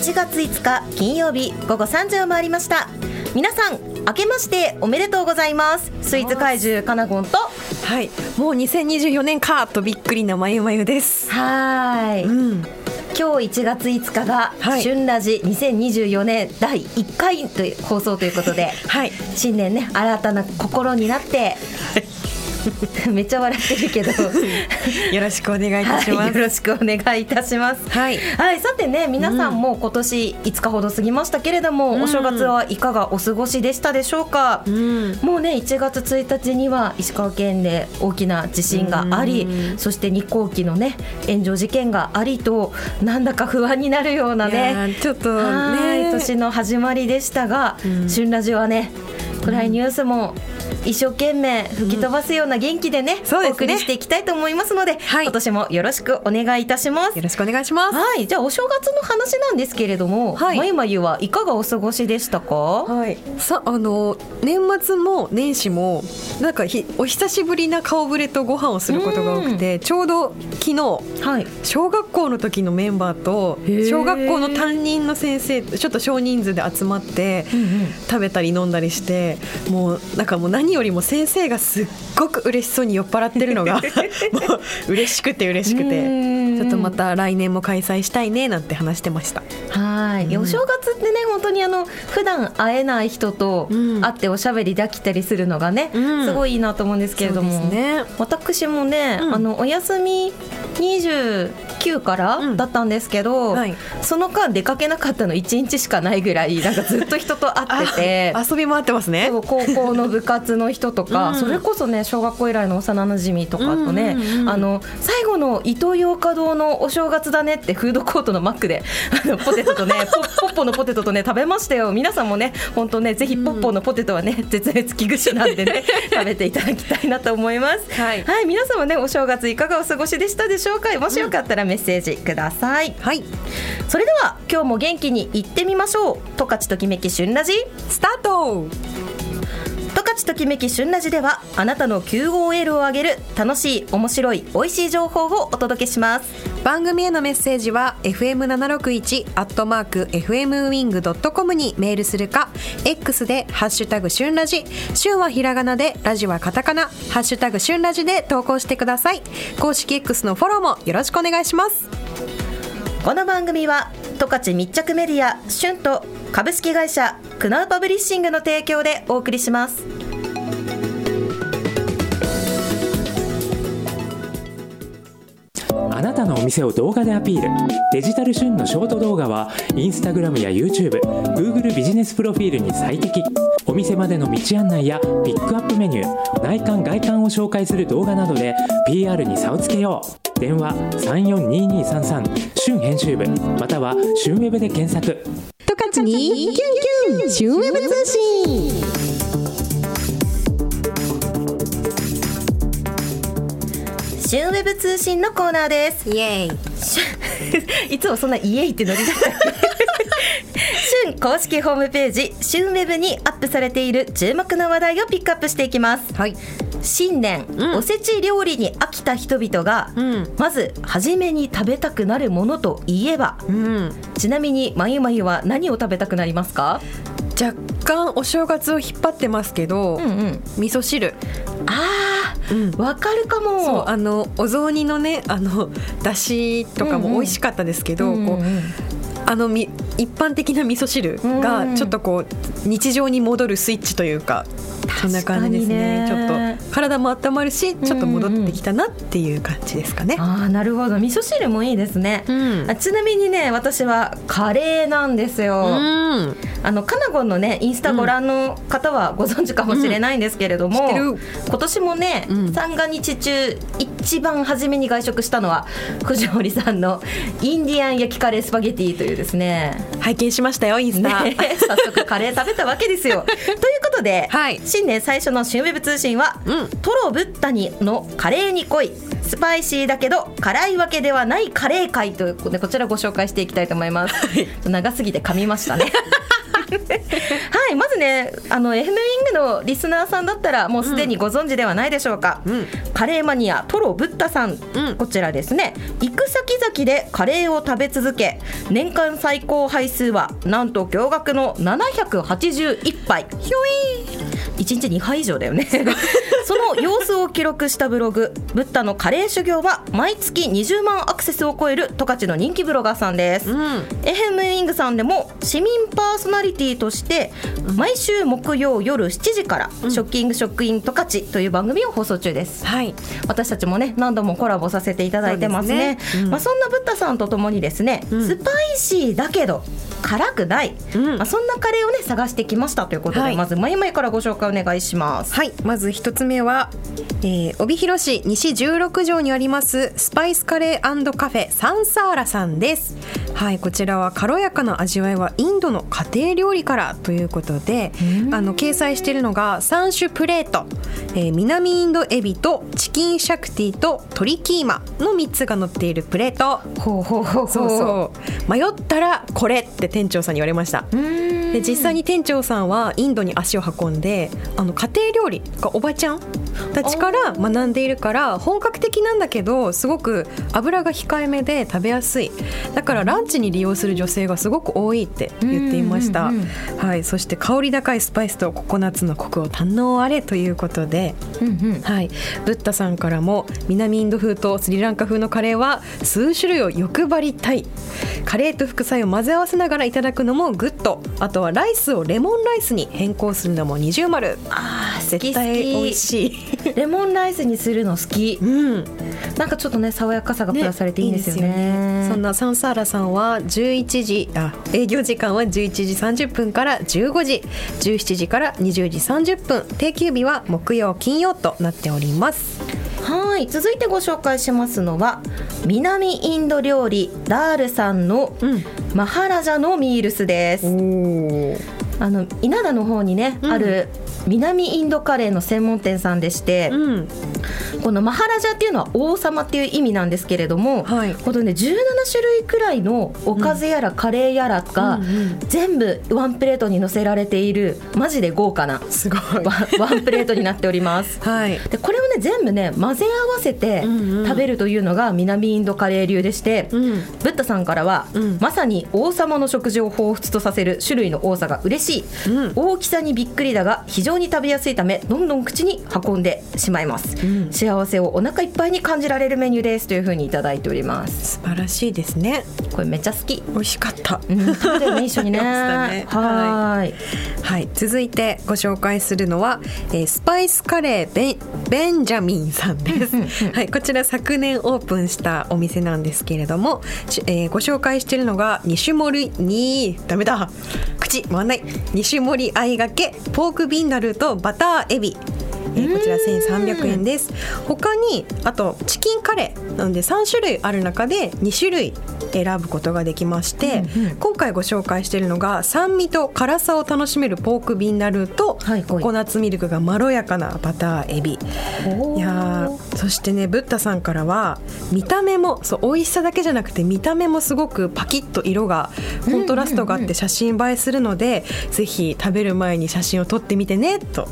1月5日金曜日午後3時を回りました。皆さん明けましておめでとうございます。スイーツ怪獣かなごんと。はい。もう2024年かとびっくりなまゆまゆです。はい、うん。今日1月5日が、はい。旬ラジ2024年第1回という放送ということで。はい。新年ね新たな心になって めっちゃ笑ってるけど。よろしくお願いいたします。はい、よろしくお願いいたします。はい。はい、さてね皆さんも今年5日ほど過ぎましたけれども、うん。お正月はいかがお過ごしでしたでしょうか、うん。もうね1月1日には石川県で大きな地震があり、うんそして日航機のね炎上事件がありとなんだか不安になるようなねーちょっとはいね年の始まりでしたが、うん。旬ラジオはね暗いニュースも一生懸命吹き飛ばすような元気でね,、そうですね。お送りしていきたいと思いますので、はい。今年もよろしくお願いいたします。よろしくお願いします。はい、じゃあお正月の話なんですけれども、はい。まゆまゆはいかがお過ごしでしたか？はい、さあの年末も年始もなんかひお久しぶりな顔ぶれとご飯をすることが多くてちょうど昨日はい。小学校の時のメンバーと小学校の担任の先生ちょっと少人数で集まって食べたり飲んだりしてもうなんかもう何よりも先生がすっごく嬉しそうに酔っ払ってるのが もう嬉しくて嬉しくて。うん。ちょっとまた来年も開催したいねなんて話してました。はい、い。やうん。お正月ってね本当にあの普段会えない人とうん。会っておしゃべりできたりするのがね、うん。すごいいいなと思うんですけれども、ね。私もね、うん。あのお休み29からうん。だったんですけど、はい。その間出かけなかったの1日しかないぐらいなんかずっと人と会ってて。あ遊び回ってますね。高校の部活の人とか、うん。それこそね小学校以来の幼なじみとかとね、うんうんうんあの最後のイトーヨーカ堂のお正月だねってフードコートのマックであのポテトとねポポッポのポテトとね食べましたよ。皆さんもね本当ねぜひポッポのポテトはね、絶滅危惧種なんでね 食べていただきたいなと思います。はい。はい皆さんもねお正月いかがお過ごしでしたでしょうか？もしよかったらメッセージください、はい。それでは今日も元気にいってみましょう。十勝ときめき旬ラジスタート十勝ときめき旬ラジではあなたの QOL を上げる楽しい面白い美味しい情報をお届けします。番組へのメッセージは fm761 アットマーク fmwing.com にメールするか X でハッシュタグ旬ラジ旬はひらがなでラジはカタカナハッシュタグ旬ラジで投稿してください。公式 X のフォローもよろしくお願いします。この番組は十勝密着メディア旬と株式会社クナウパブリッシングの提供でお送りしますあなたのお店を動画でアピール。デジタル旬のショート動画はインスタグラムや YouTubeGoogle ビジネスプロフィールに最適。お店までの道案内やピックアップメニュー内観外観を紹介する動画などで PR に差をつけよう。電話342233旬編集部。または旬ウェブで検索。十勝にキュンキュン旬ウェブ通信。旬ウェブ通信のコーナーです。イエーイ。いつもそんなイエイってノリだった 旬公式ホームページ旬ウェブにアップされている注目の話題をピックアップしていきます。はい。新年、うん。おせち料理に飽きた人々が、うん。まず初めに食べたくなるものといえば？うん。ちなみにまゆまゆは何を食べたくなりますか？若干お正月を引っ張ってますけど、うんうん。味噌汁。あうん。かるかも。あのお雑煮のねあのだしとかも美味しかったですけど、うんうんこうあのみ一般的な味噌汁うんがちょっとこう日常に戻るスイッチというかそんな感じですね。ね。ちょっと体も温まるしちょっと戻ってきたなっていう感じですかね。あーなるほど。味噌汁もいいですね、うん。あちなみにね私はカレーなんですよ、うん。あのカナゴンのねインスタご覧の方はご存知かもしれないんですけれども、うん。今年もね、うん。三が日中一番初めに外食したのは藤森さんのインディアン焼きカレースパゲティというですね。拝見しましたよインスタ。ね、早速カレー食べたわけですよ。ということで、はい新年最初の新ウェブ通信は、うん。トロブッタニのカレーに濃いスパイシーだけど辛いわけではないカレー会ということでこちらご紹介していきたいと思います。長すぎて噛みましたね。はいまずねあの FM ウィングのリスナーさんだったらもうすでにご存知ではないでしょうか、うん。カレーマニアトロブッダさん、うん。こちらですね。行く先々でカレーを食べ続け年間最高杯数はなんと驚愕の781杯。ひょい1日2杯以上だよね。その様子を記録したブログ「ブッダのカレー修行」は毎月20万アクセスを超える十勝の人気ブロガーさんです、うん。エヘムウィングさんでも市民パーソナリティとして毎週木曜夜7時から「ショッキングショックイン十勝」という番組を放送中です。はい。私たちもね何度もコラボさせていただいてますね。ね。うん。まあ、そんなブッダさんとともにですね、うん。スパイシーだけど辛くない、うん。まあ、そんなカレーをね探してきましたということで、はい。まずまいまいからご紹介お願いします。はい。まず一つ目は、えー、帯広市西16条にありますスパイスカレーカフェサンサーラさんです。はいこちらは軽やかな味わいはインドの家庭料理からということであの掲載しているのが3種プレート、えー南インドエビとチキンシャクティと鶏キーマの3つが載っているプレート。ほうほうほうそうそう。迷ったらこれって店長さんに言われました。で実際に店長さんはインドに足を運んであの家庭料理がおばちゃんたちから学んでいるから本格的なんだけどすごく油が控えめで食べやすい。だからランチに利用する女性がすごく多いって言っていました、うんうんはい、そして香り高いスパイスとココナッツのコクを堪能あれということでうんうん。はい、ブッダさんからも南インド風とスリランカ風のカレーは数種類を欲張りたい。カレーと副菜を混ぜ合わせながらいただくのもグッド。あとはライスをレモンライスに変更するのも二重丸。あ絶対美味好しい。き レモンライスにするの好き。うんなんかちょっとね爽やかさがプラスされていいんですよね。そんなサンサーラさんは11時あ営業時間は11時30分から15時17時から20時30分。定休日は木曜金曜となっております。はい続いてご紹介しますのは南インド料理ダールさんのうん。マハラジャのミールスです、おあの稲田の方にね、うん。ある南インドカレーの専門店さんでして、うん。このマハラジャっていうのは王様っていう意味なんですけれども、はい。このね17種類くらいのおかずやらカレーやらが、全部ワンプレートに乗せられているマジで豪華なすごい。ワンプレートになっております。はい。でこれをね全部ね混ぜ合わせて食べるというのが南インドカレー流でして、うん。ブッダさんからは、うん。まさに王様の食事を彷彿とさせる種類の多さが嬉しい、うん。大きさにびっくりだが非常に食べやすいためどんどん口に運んでしまいます、ん。幸せをお腹いっぱいに感じられるメニューですというふうにいただいております。素晴らしいですね。これめっちゃ好き。美味しかった。うん。ね一緒にね。ね。はーい。はい。続いてご紹介するのは、えースパイスカレーベンベンジャミンさんです、はい、こちら昨年オープンしたお店なんですけれども、しえーご紹介しているのが2種盛りにダメだ。口回んない。2種盛りあいがけポークビンダルとバターエビ。えーこちら1300円です。他にあとチキンカレー。なので3種類ある中で2種類選ぶことができまして、今回ご紹介しているのが酸味と辛さを楽しめるポークビンダルと、はいはい。ココナッツミルクがまろやかなバターエビ。いやーそしてねブッダさんからは見た目もそう美味しさだけじゃなくて見た目もすごくパキッと色がコントラストがあって写真映えするので、ぜひ食べる前に写真を撮ってみてねと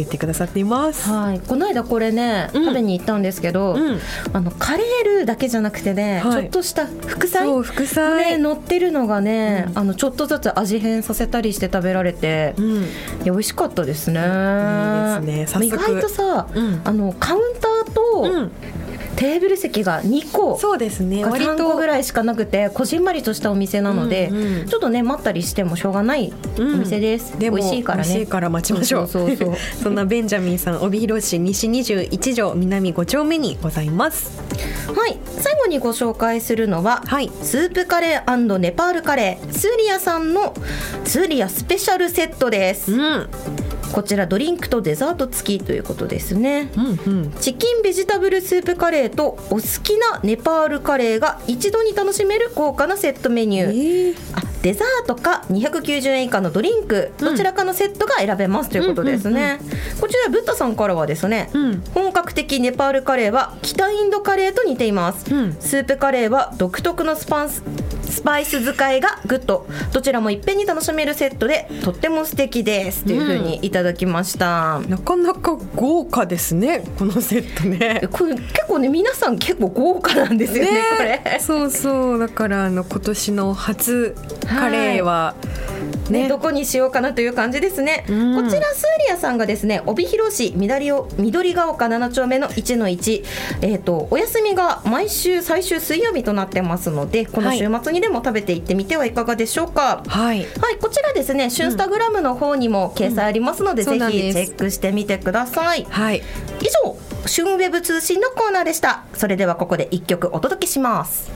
言ってくださっています。はい、この間これね、うん。食べに行ったんですけど、うん。あのカレールーだけじゃなくてね、はい。ちょっとした副菜そう副菜。ね乗ってるのがね、あのちょっとずつ味変させたりして食べられて、いうん。や美味しかったですね。いいですね。意外とさ、うん。あのカウンターと、うんテーブル席が2個。そうですね。か割3個ぐとらいしかなくてこじんまりとしたお店なので、うんうん。ちょっとね待ったりしてもしょうがないお店です、でも美味しいからね。美味しいから待ちましょう。そうそうそうそ んなベンジャミンさん帯広市西21条南5丁目にございます。はい。最後にご紹介するのは、はい。スープカレーネパールカレースーリアさんのスーリアスペシャルセットです、うんこちらドリンクとデザート付きということですね。うんうん。チキンベジタブルスープカレーとお好きなネパールカレーが一度に楽しめる豪華なセットメニュー、えー。あデザートか290円以下のドリンクどちらかのセットが選べますということですね、こちらブッダさんからはですね、うん。本格的ネパールカレーは北インドカレーと似ています、うん。スープカレーは独特のスパンススパイス使いがグッド。どちらもいっぺんに楽しめるセットでとっても素敵です。というふうにいただきました、なかなか豪華ですねこのセットね。これ結構ね皆さん結構豪華なんですよねこれ。そうそう。だからあの今年の初カレーはね、ねどこにしようかなという感じですね、うん。こちらスーリアさんがですね帯広市緑を緑が丘7丁目の1の1、えー、とお休みが毎週最終水曜日となってますのでこの週末にでも食べていってみてはいかがでしょうか、はいはい、こちらですね、シュンスタグラムの方にも掲載ありますので、うんぜひチェックしてみてください。はい以上、シュンウェブ通信のコーナーでした。それではここで一曲お届けします。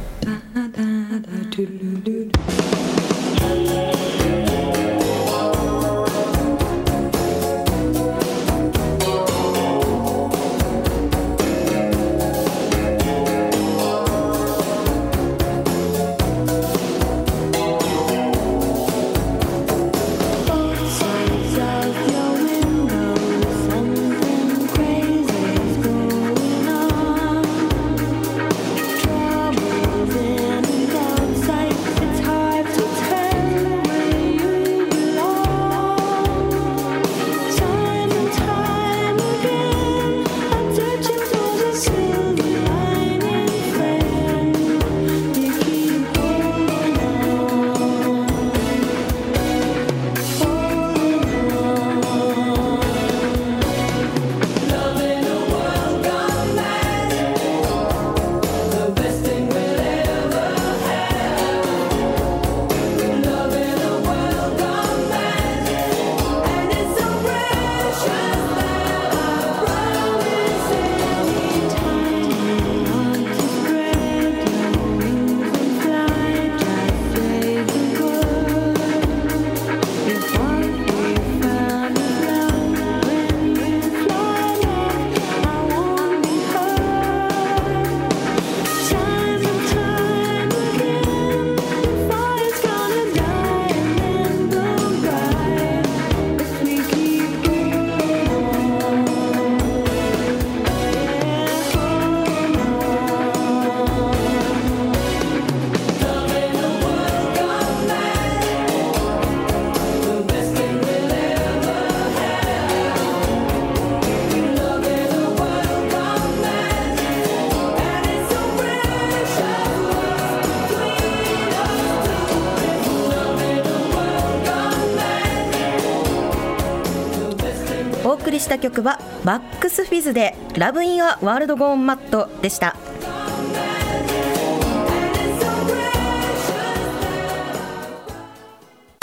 曲は Bucks Fizz で Love in a World Gone Mad でした。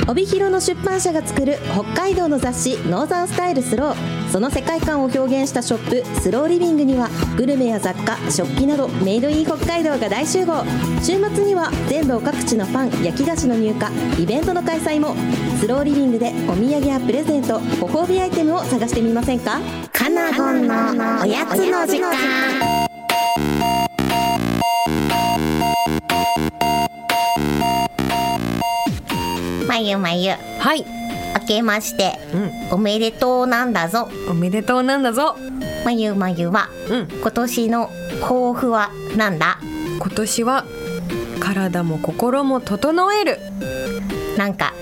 帯広の出版社が作る北海道の雑誌「 Northern Style スロウ」その世界観を表現したショップ Slow Living にはグルメや雑貨食器など Made in 北海道が大集合。週末には全道各地のパン焼き菓子の入荷イベントの開催も。スローリビングでお土産やプレゼントご褒美アイテムを探してみませんか？カナゴンのおやつの時間。ゆまゆはい。明けましてうおめでとうなんだぞ。おめでとうなんだぞ。まゆまゆはうん。今年の抱負はなんだ？今年は体も心も整える。なんか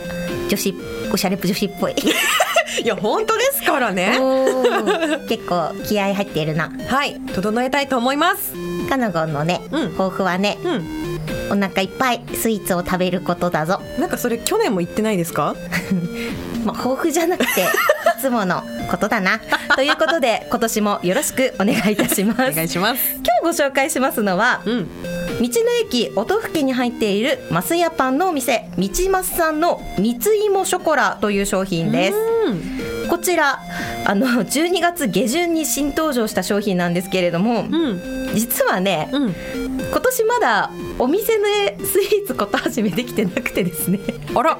女子おしゃれ女子っぽい。いや本当ですからね。結構気合入ってるな。はい。整えたいと思います。カナゴンのね、うん。抱負はねうんお腹いっぱいスイーツを食べることだぞ。なんかそれ去年も言ってないですか？まあ、抱負じゃなくて いつものことだな。ということで今年もよろしくお願いいたします。お願いします。今日ご紹介しますのはうん。道の駅音更に入っているマスヤパンのお店道マスさんのみついもショコラという商品ですこちらあの12月下旬に新登場した商品なんですけれども、うん。実はねうん。今年まだお店でスイーツこと始めできてなくてですね。あら。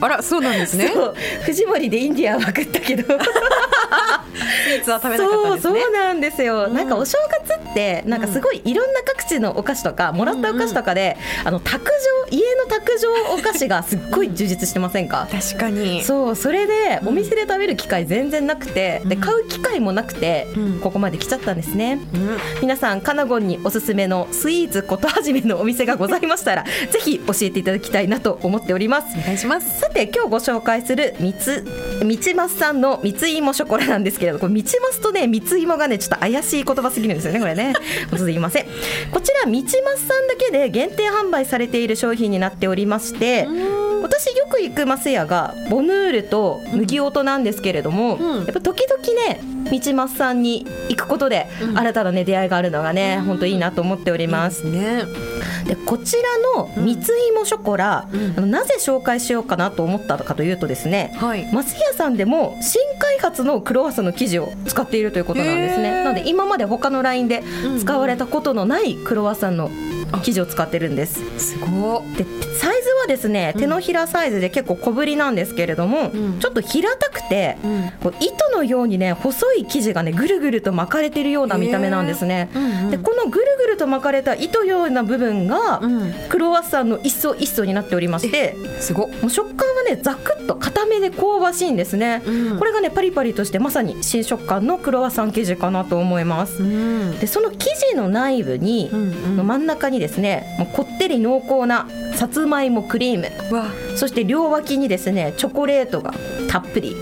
あらそうなんですね。藤森でインディアンは食ったけど。スイーツは食べなかったんですね。そうそうなんですよ、なんかお正月っってなんかすごいいろんな各地のお菓子とかもらったお菓子とかで、あの卓上家の卓上お菓子がすっごい充実してませんか？確かに。そうそれでお店で食べる機会全然なくて、で買う機会もなくて、うん。ここまで来ちゃったんですね、うん。皆さんカナゴンにおすすめのスイーツことはじめのお店がございましたら ぜひ教えていただきたいなと思っております。お願いします。さて今日ご紹介するみつみちますさんのみつ芋ショコラなんですけれどこれみちますとねみつ芋がねちょっと怪しい言葉すぎるんですよねこれね。すいません。こちらみちますさんだけで限定販売されている商品になっておりまして私よく行くマス屋がボヌールと麦音なんですけれども、うん。やっぱ時々ねみちますさんに行くことで新たなね出会いがあるのがね本当いいなと思っております。ね。でこちらのみつ芋ショコラ、うん。あのなぜ紹介しようかなと思ったかというとですねはい。マスヤさんでも新開発のクロワッサンの生地を使っているということなんですね。なので今まで他のラインで使われたことのないクロワッサンの生地を使ってるんです。すごでサイズはですね。手のひらサイズで結構小ぶりなんですけれども、うん。ちょっと平たくて、うん。こう糸のようにね細い生地がねぐるぐると巻かれてるような見た目なんですね、うんうんでこのぐるぐると巻かれた糸ような部分が、うん。クロワッサンの一層一層になっておりましてすごもう食感はねザクッと固めで香ばしいんですね、うん。これがねパリパリとしてまさに新食感のクロワッサン生地かなと思います、うん。でその生地の内部に、の真ん中にですねもうこってり濃厚なさつまいもクリーム。わ。そして両脇にですねチョコレートがたっぷり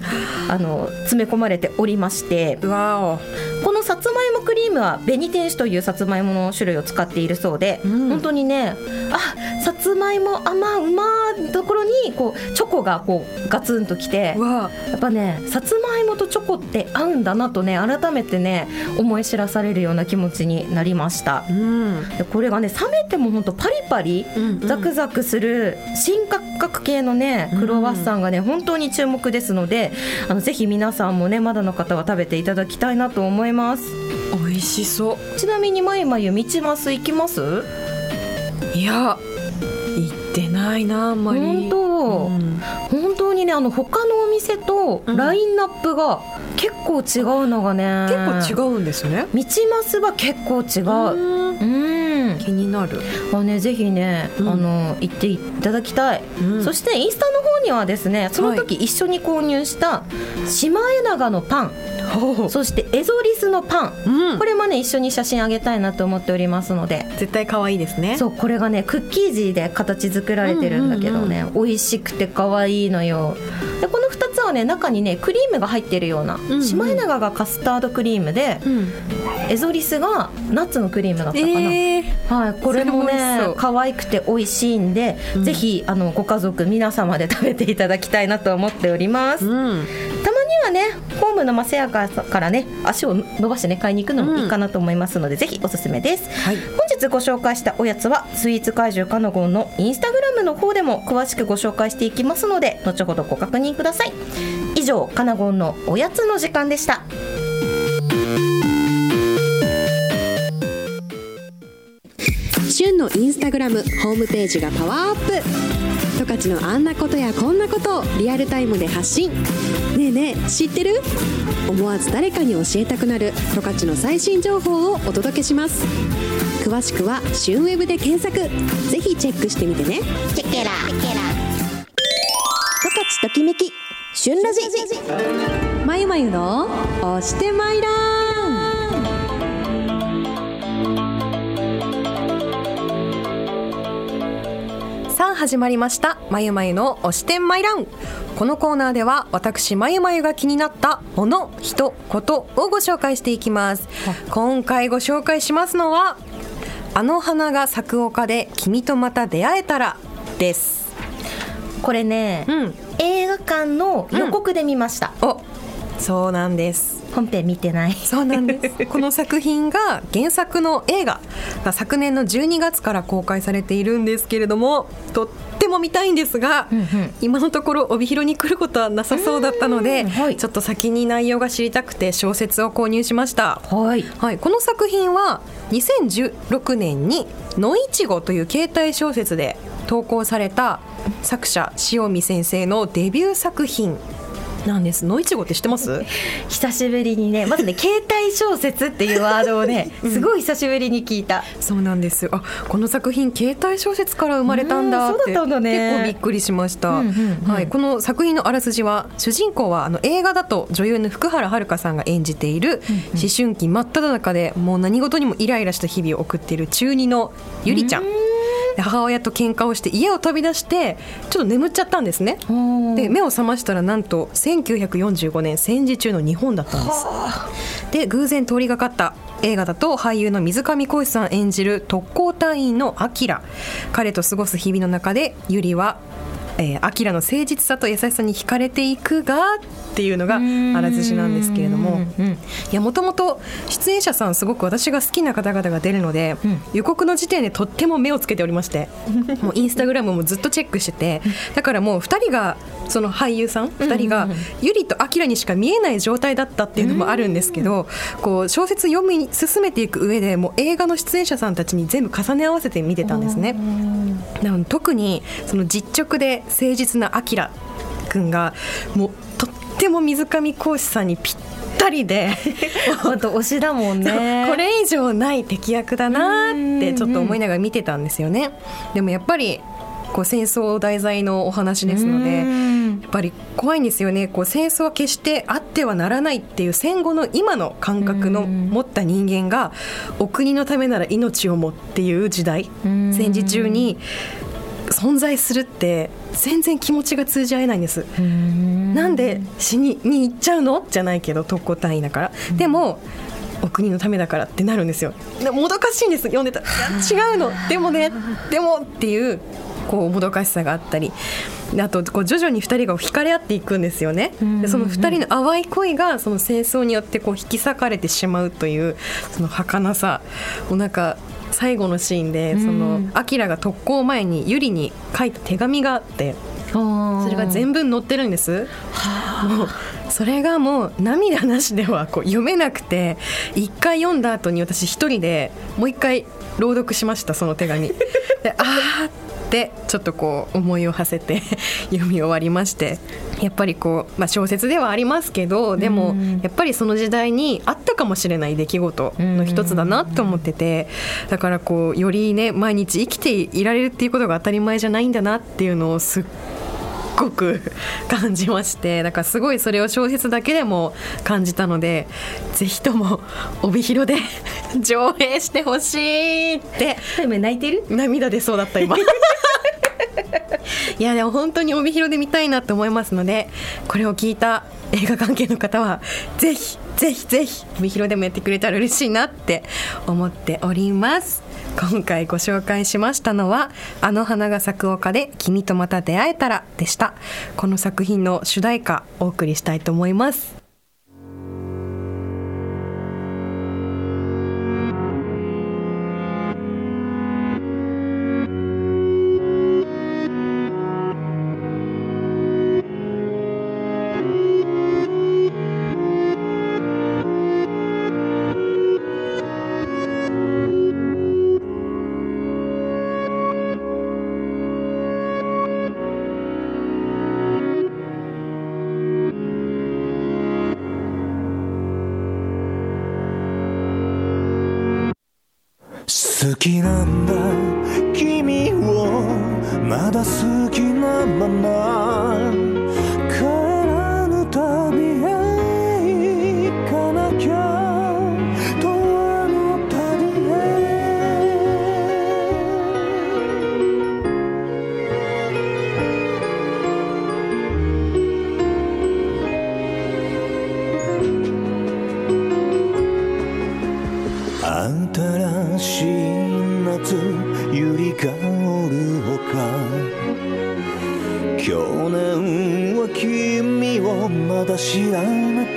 あの詰め込まれておりまして。うわお。このさつまいもクリームは紅天使というさつまいもの種類を使っているそうで、うん。本当にねあさつまいも甘うまいところにこうチョコがこうガツンときてやっぱねさつまいもとチョコって合うんだなとね改めてね思い知らされるような気持ちになりました。うん。でこれがね冷めても本当パリパリザクザクする新感覚系のねクロワッサンがね本当に注目ですのであのぜひ皆さんもねまだの方は食べていただきたいなと思います。美味しそう。ちなみにまゆまゆ道ます行きます？いや行ってないなあんまり。本当、うん。本当にねあの他のお店とうん。ラインナップが結構違うのがね。結構違うんですね。道ますは結構違う。うん。うん気になる。まあね、ぜひね、うん。あの行っていただきたい、うん。そしてインスタの方にはですねその時一緒に購入したシマエナガのパン、そしてエゾリスのパン、うん。これもね一緒に写真あげたいなと思っておりますので。絶対可愛いですね。そうこれがねクッキー地で形作られてるんだけどね、美味しくて可愛いのよ。でこの2つはね中にねクリームが入ってるような、んうん。シマエナガがカスタードクリームで、うんエゾリスがナッツのクリームだったかな、えー。はい、これもね可愛くて美味しいんで、うん。ぜひあのご家族皆様で食べていただきたいなと思っております、うん。たまにはねホームのマセヤカからね足を伸ばしてね買いに行くのもいいかなと思いますので、ぜひおすすめです、はい。本日ご紹介したおやつはスイーツ怪獣カノゴンのインスタグラムの方でも詳しくご紹介していきますので後ほどご確認ください。以上カナゴンのおやつの時間でしたのインスタグラムホームページがパワーアップ。十勝のあんなことやこんなことをリアルタイムで発信。ねえねえ知ってる？思わず誰かに教えたくなる。十勝の最新情報をお届けします。詳しくは「旬ウェブで検索。ぜひチェックしてみてね。チェケラ。十勝ときめき。旬ラジ。まゆまゆの押してまいら始まりました。まゆまゆの推し点マイラン。このコーナーでは私まゆまゆが気になったもの人ことをご紹介していきます。今回ご紹介しますのはあの花が咲く丘で君とまた出会えたらです。これね、うん。映画館の予告で見ました、おそうなんです本編見てない。そうなんです。この作品が原作の映画。が昨年の12月から公開されているんですけれどもとっても見たいんですが、うんうん。今のところ帯広に来ることはなさそうだったので、うんはい。ちょっと先に内容が知りたくて小説を購入しました。はい。はい、この作品は2016年に「野いちご」という携帯小説で投稿された作者塩見先生のデビュー作品なんです。野いちごって知ってます？久しぶりにねまずね携帯小説っていうワードをね すごい久しぶりに聞いた、そうなんですよ。あこの作品携帯小説から生まれたんだってうんね。結構びっくりしました、うんうんうん。はい、この作品のあらすじは主人公はあの映画だと女優の福原遥さんが演じている思春期真っ只中でもう何事にもイライラした日々を送っている中二のゆりちゃん。で母親と喧嘩をして家を飛び出してちょっと眠っちゃったんですね。で目を覚ましたらなんと1945年戦時中の日本だったんです。で偶然通りがかった映画だと俳優の水上浩司さん演じる特攻隊員のアキラ。彼と過ごす日々の中でゆりはえーアキラの誠実さと優しさに惹かれていくがっていうのがあらすじなんですけれども。いやもともと出演者さんすごく私が好きな方々が出るので、予告の時点でとっても目をつけておりまして もうインスタグラムもずっとチェックしてて だからもう2人がその俳優さん2人がゆりとアキラにしか見えない状態だったっていうのもあるんですけどこう小説読み進めていく上でもう映画の出演者さんたちに全部重ね合わせて見てたんですね。な特にその実直で誠実なアキラ君がもうとっても水上講師さんにぴったりで 本当推しだもんね。これ以上ない敵役だなってちょっと思いながら見てたんですよね。でもやっぱりこう戦争題材のお話ですのでやっぱり怖いんですよね。こう戦争は決してあってはならないっていう戦後の今の感覚の持った人間がお国のためなら命をもっていう時代。戦時中に存在するって全然気持ちが通じ合えないんです。なんで死にに行っちゃうの？じゃないけど特攻隊員だから、でもお国のためだからってなるんですよ。でもどかしいんです。読んでた。違うの。でもね。でもっていうこうもどかしさがあったり。であとこう徐々に2人が惹かれ合っていくんですよね。でその2人の淡い恋がその戦争によってこう引き裂かれてしまうというその儚さ。もうなんか最後のシーンでそのアキラが特攻前にユリに書いた手紙があってそれが全文載ってるんです。もうそれがもう涙なしではこう読めなくて一回読んだ後に私一人でもう一回朗読しましたその手紙。であーってちょっとこう思いを馳せて 読み終わりましてやっぱりこう、まあ、小説ではありますけどでもやっぱりその時代にあったかもしれない出来事の一つだなと思っててだからこうよりね毎日生きていられるっていうことが当たり前じゃないんだなっていうのをすっごく感じましてだからすごいそれを小説だけでも感じたのでぜひとも帯広で 上映してほしいって。今泣いてる？涙出そうだった今。いやでも本当に帯広で見たいなと思いますのでこれを聞いた映画関係の方はぜひぜひぜひ帯広でもやってくれたら嬉しいなって思っております今回ご紹介しましたのは「あの花が咲く丘で君とまた出会えたら」でした。この作品の主題歌お送りしたいと思います。好きなんだ。君をまだ好きなまま。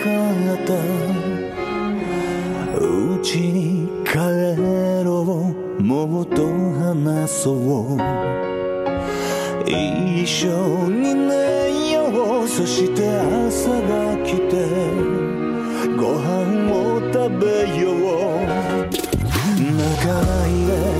ったうちに帰ろう。もっと話そう。一緒に寝よう。そして朝が来て。ご飯を食べよう。泣かないで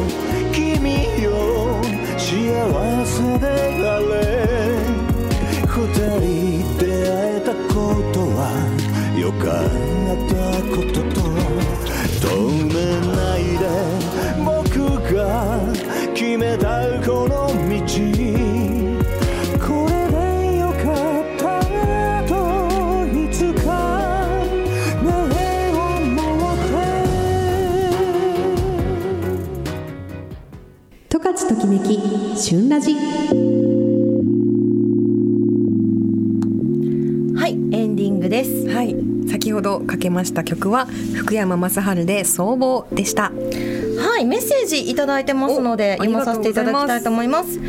旬ラジ。はいエンディングです。はい。先ほどかけました曲は福山雅治で総合でした。はいメッセージいただいてますのでお読まさせていただきたいと思います。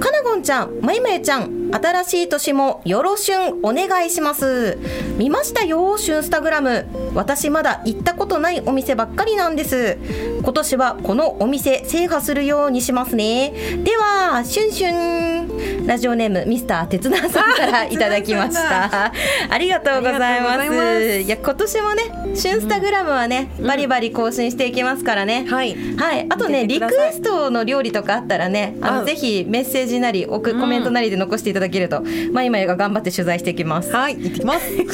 かなごんちゃんまいまゆちゃん新しい年もよろしゅんお願いします。見ましたよシュンスタグラム。私まだ行ったことないお店ばっかりなんです今年はこのお店制覇するようにしますね。ではシュンシュン。ラジオネームミスター鉄男さんからいただきました。ありがとうございます。います。いや今年もねシュンスタグラムはね、バリバリ更新していきますからね、はい。はい、あとねリクエストの料理とかあったらねああのぜひメッセージなり送コメントなりで残していただけると、まいまいが頑張って取材していきます。ははい行ってきます。い、もう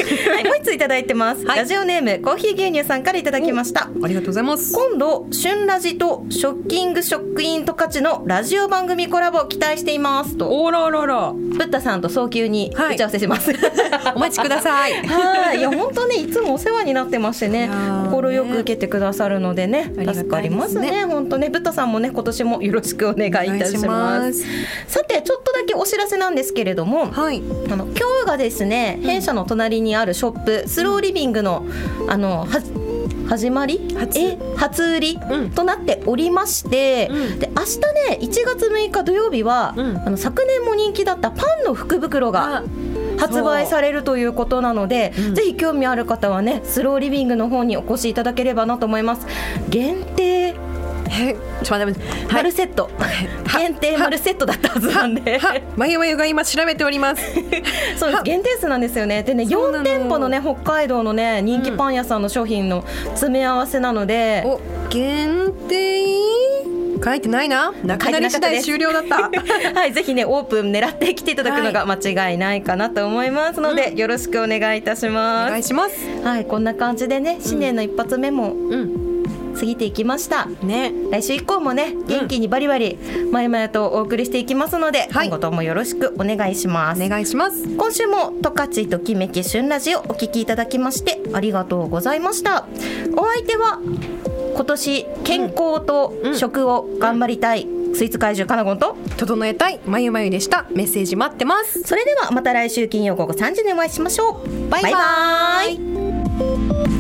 一ついただいてます、はい。ラジオネームコーヒー牛乳さんからいただきました。ありがとうございます。今度旬ラジとショッキングショックイントカチのラジオ番組コラボを期待していますと。おららら。ブッダさんと早急にはい。打ち合わせします、お待ちください。はい、いや本当ねいつもお世話になってましてね。いやー心よく受けてくださるのでね。助かりますね。本当ね。ブッダさんもね今年もよろしくお願いいたしまます。すさてちょっとだけお知らせなんですけれどもはい。あの今日がですね弊社の隣にあるショップスローリビングのあのは始まり？初。え？初売り、うん。となっておりまして、うん。で明日ね1月6日土曜日は、うん。あの昨年も人気だったパンの福袋があ。発売されるということなので、うん。ぜひ興味ある方はねスローリビングの方にお越しいただければなと思います。限定えちょっと待っては丸いセット、限定丸セットだったはずなんで。はまゆまゆが今調べております。そうです。限定数なんですよね。でね4そうなの店舗のね北海道のね人気パン屋さんの商品の詰め合わせなので、お限定？書いてないな。なくなり次第終了だった。はい、ぜひねオープン狙って来ていただくのが間違いないかなと思いますので、よろしくお願いいたしおます。願いします。はい、こんな感じでね新年の一発目もうん過ぎていきました。ね。来週以降もね元気にバリバリまゆまゆとお送りしていきますので、はい。今後ともよろしくお願いします。お願いします。今週も十勝ときめき旬ラジオお聞きいただきましてありがとうございました。お相手は今年健康と食を頑張りたい、スイーツ怪獣かなごんと整えたいまゆまゆでした。メッセージ待ってます。それではまた来週金曜午後3時にお会いしましょう。バイバイ。バイバイ